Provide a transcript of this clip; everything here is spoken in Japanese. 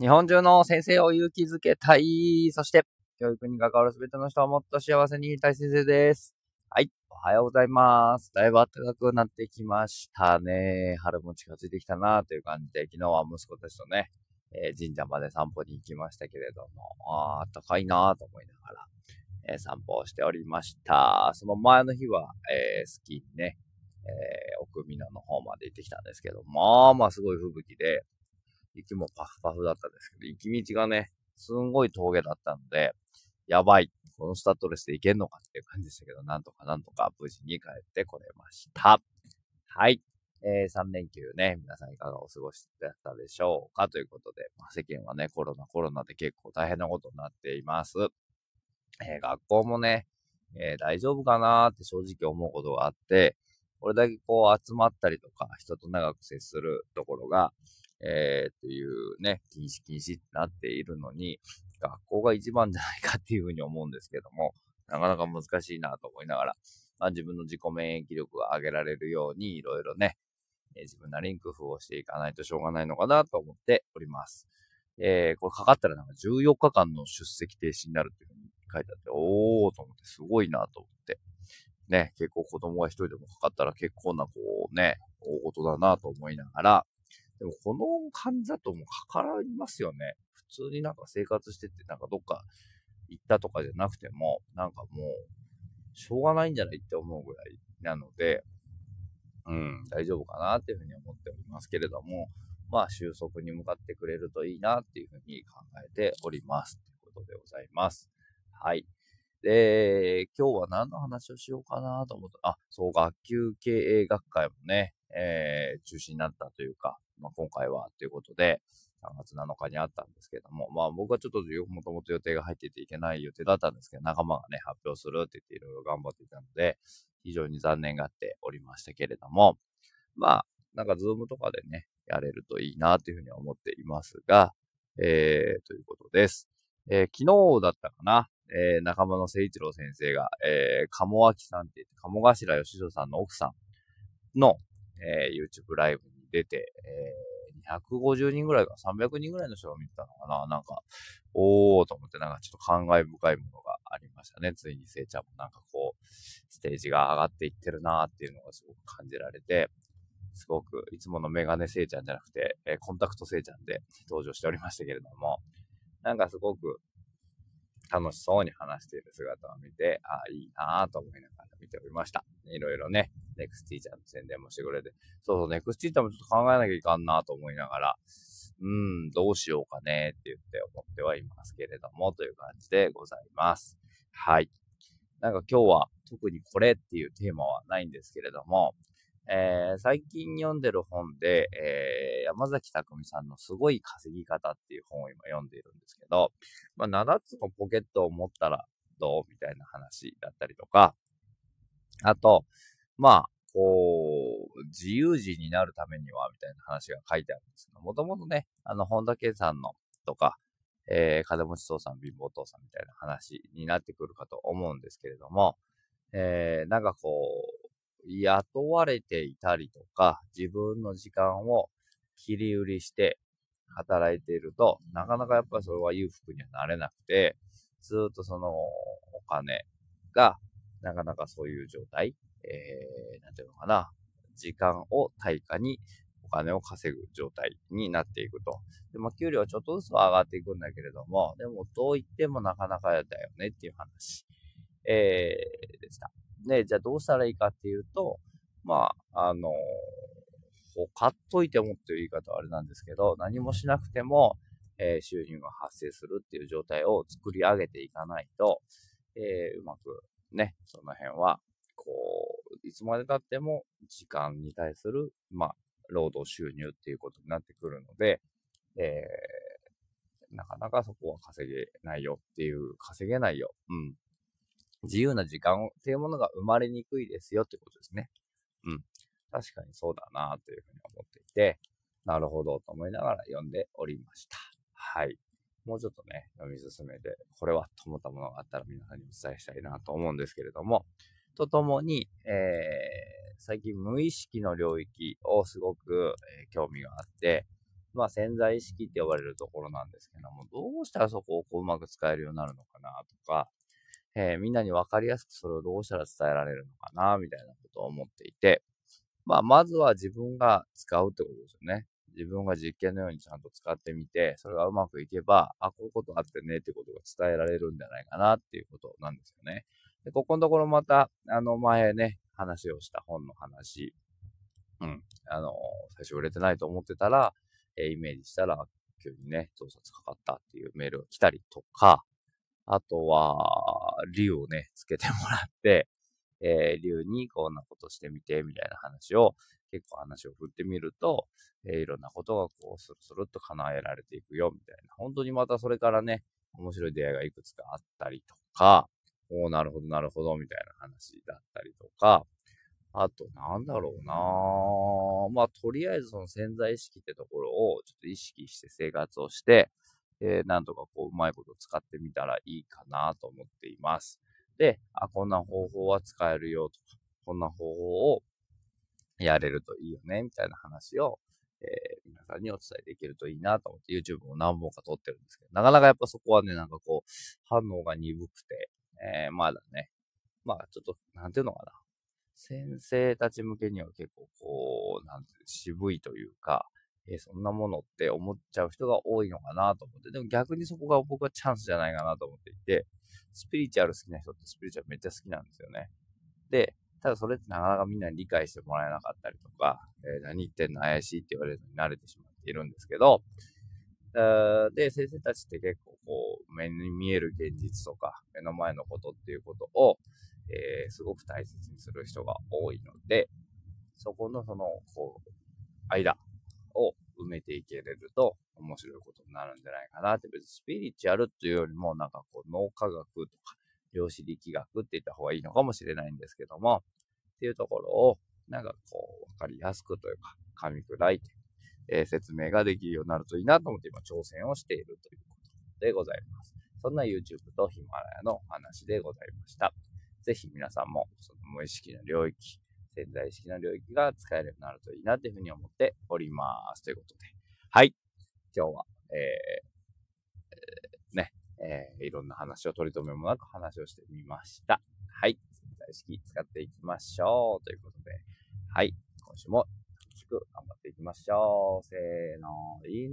日本中の先生を勇気づけたい。そして、教育に関わるすべての人をもっと幸せにいたい先生です。はい。おはようございます。だいぶ暖かくなってきましたね。春も近づいてきたなという感じで、昨日は息子たちとね、えー、神社まで散歩に行きましたけれども、ああ、暖かいなと思いながら、えー、散歩をしておりました。その前の日は、えー、スキーにね、え、奥美濃の方まで行ってきたんですけど、まあまあすごい吹雪で、雪もパフパフだったんですけど、行き道がね、すんごい峠だったので、やばい。このスタッドレスで行けんのかっていう感じでしたけど、なんとかなんとか無事に帰ってこれました。はい。えー、3連休ね、皆さんいかがお過ごしだったでしょうか？ということで、まあ、世間はね、コロナコロナで結構大変なことになっています。えー、学校もね、えー、大丈夫かなーって正直思うことがあって、これだけこう集まったりとか、人と長く接するところが、えー、っていうね、禁止禁止ってなっているのに、学校が一番じゃないかっていうふうに思うんですけども、なかなか難しいなと思いながら、まあ、自分の自己免疫力が上げられるように、いろいろね、えー、自分なりに工夫をしていかないとしょうがないのかなと思っております。えー、これかかったらなんか14日間の出席停止になるっていうふうに書いてあって、おーと思ってすごいなと思って。ね、結構子供が一人でもかかったら結構なこうね、大事だなと思いながら、でもこの感じだともうかからますよね。普通になんか生活してて、なんかどっか行ったとかじゃなくても、なんかもう、しょうがないんじゃないって思うぐらいなので、うん、大丈夫かなっていうふうに思っておりますけれども、まあ収束に向かってくれるといいなっていうふうに考えております。ということでございます。はい。で、今日は何の話をしようかなと思った。あ、そう、学級経営学会もね、えー、中止になったというか、まあ、今回はということで、3月7日にあったんですけども、まあ僕はちょっともともと予定が入ってていけない予定だったんですけど、仲間がね、発表するって言っていろいろ頑張っていたので、非常に残念がっておりましたけれども、まあ、なんかズームとかでね、やれるといいなというふうに思っていますが、えー、ということです。えー、昨日だったかな、えー、仲間の誠一郎先生が、えー、鴨脇さんって言って、鴨頭義郎さんの奥さんの、えー、YouTube ライブに出て、えー、250人ぐらいか、300人ぐらいの人が見てたのかななんか、おーと思って、なんかちょっと感慨深いものがありましたね。ついにせいちゃんもなんかこう、ステージが上がっていってるなーっていうのがすごく感じられて、すごく、いつものメガネせいちゃんじゃなくて、えー、コンタクトせいちゃんで登場しておりましたけれども、なんかすごく楽しそうに話している姿を見て、ああ、いいなぁと思いながら見ておりました。いろいろね、ネクスティーチャーの宣伝もしてくれて、そうそう、ネクスティーチャーもちょっと考えなきゃいかんなと思いながら、うん、どうしようかねって言って思ってはいますけれども、という感じでございます。はい。なんか今日は特にこれっていうテーマはないんですけれども、えー、最近読んでる本で、えー、山崎匠さんのすごい稼ぎ方っていう本を今読んでいるんですけど、まあ、7つのポケットを持ったらどうみたいな話だったりとか、あと、まあ、こう、自由人になるためには、みたいな話が書いてあるんですけど、もともとね、あの、本田健さんのとか、えー、金持ち父さん、貧乏父さんみたいな話になってくるかと思うんですけれども、えー、なんかこう、雇われていたりとか、自分の時間を切り売りして働いていると、なかなかやっぱりそれは裕福にはなれなくて、ずっとそのお金が、なかなかそういう状態、えー、なんていうのかな、時間を対価にお金を稼ぐ状態になっていくと。で、まあ、給料はちょっとずつは上がっていくんだけれども、でもどう言ってもなかなかやだよねっていう話、えー、でした。で、じゃあどうしたらいいかっていうと、まあ、あの、買っといてもっていう言い方はあれなんですけど、何もしなくても、えー、収入が発生するっていう状態を作り上げていかないと、えー、うまくね、その辺は、こう、いつまで経っても時間に対する、まあ、労働収入っていうことになってくるので、えー、なかなかそこは稼げないよっていう、稼げないよ。うん。自由な時間っていうものが生まれにくいですよってことですね。うん。確かにそうだなというふうに思っていて、なるほどと思いながら読んでおりました。はい。もうちょっとね、読み進めて、これはと思ったものがあったら皆さんにお伝えしたいなと思うんですけれども、とともに、えー、最近無意識の領域をすごく、えー、興味があって、まあ潜在意識って呼ばれるところなんですけども、どうしたらそこをこううまく使えるようになるのかなとか、えー、みんなにわかりやすくそれをどうしたら伝えられるのかなみたいなことを思っていて、まあまずは自分が使うってことですよね。自分が実験のようにちゃんと使ってみて、それがうまくいけば、あ、こういうことあってねってことが伝えられるんじゃないかなっていうことなんですよね。で、ここのところまた、あの前ね、話をした本の話、うん、あの、最初売れてないと思ってたら、えイメージしたら、急にね、増刷かかったっていうメールが来たりとか、あとは、竜をね、つけてもらって、えー、竜にこんなことしてみて、みたいな話を、結構話を振ってみると、えー、いろんなことがこう、スルスルっと叶えられていくよ、みたいな。本当にまたそれからね、面白い出会いがいくつかあったりとか、おなるほど、なるほど、みたいな話だったりとか、あと、なんだろうなまあ、とりあえずその潜在意識ってところをちょっと意識して生活をして、えー、なんとかこう、うまいこと使ってみたらいいかなと思っています。で、あ、こんな方法は使えるよとか、こんな方法をやれるといいよね、みたいな話を、えー、皆さんにお伝えできるといいなと思って YouTube も何本か撮ってるんですけど、なかなかやっぱそこはね、なんかこう、反応が鈍くて、えー、まだね、まあちょっと、なんていうのかな。先生たち向けには結構こう、なんていう、渋いというか、えー、そんなものって思っちゃう人が多いのかなと思って、でも逆にそこが僕はチャンスじゃないかなと思っていて、スピリチュアル好きな人ってスピリチュアルめっちゃ好きなんですよね。で、ただそれってなかなかみんなに理解してもらえなかったりとか、えー、何言ってんの怪しいって言われるのに慣れてしまっているんですけど、で、先生たちって結構こう、目に見える現実とか、目の前のことっていうことを、えー、すごく大切にする人が多いので、そこのその、こう、間を埋めていけれると面白いことになるんじゃないかなって、別にスピリチュアルというよりも、なんかこう、脳科学とか、量子力学って言った方がいいのかもしれないんですけども、っていうところを、なんかこう、わかりやすくというか、噛み砕いて、えー、説明ができるようになるといいなと思って今挑戦をしているということでございます。そんな YouTube とヒマラヤの話でございました。ぜひ皆さんもその無意識の領域、潜在意識の領域が使えるようになるといいなというふうに思っております。ということで。はい。今日は、えー、ね、えー、いろんな話を取り留めもなく話をしてみました。はい。潜在意識使っていきましょう。ということで。はい。今週も楽しく頑張っていきましょう。せーの、いいね。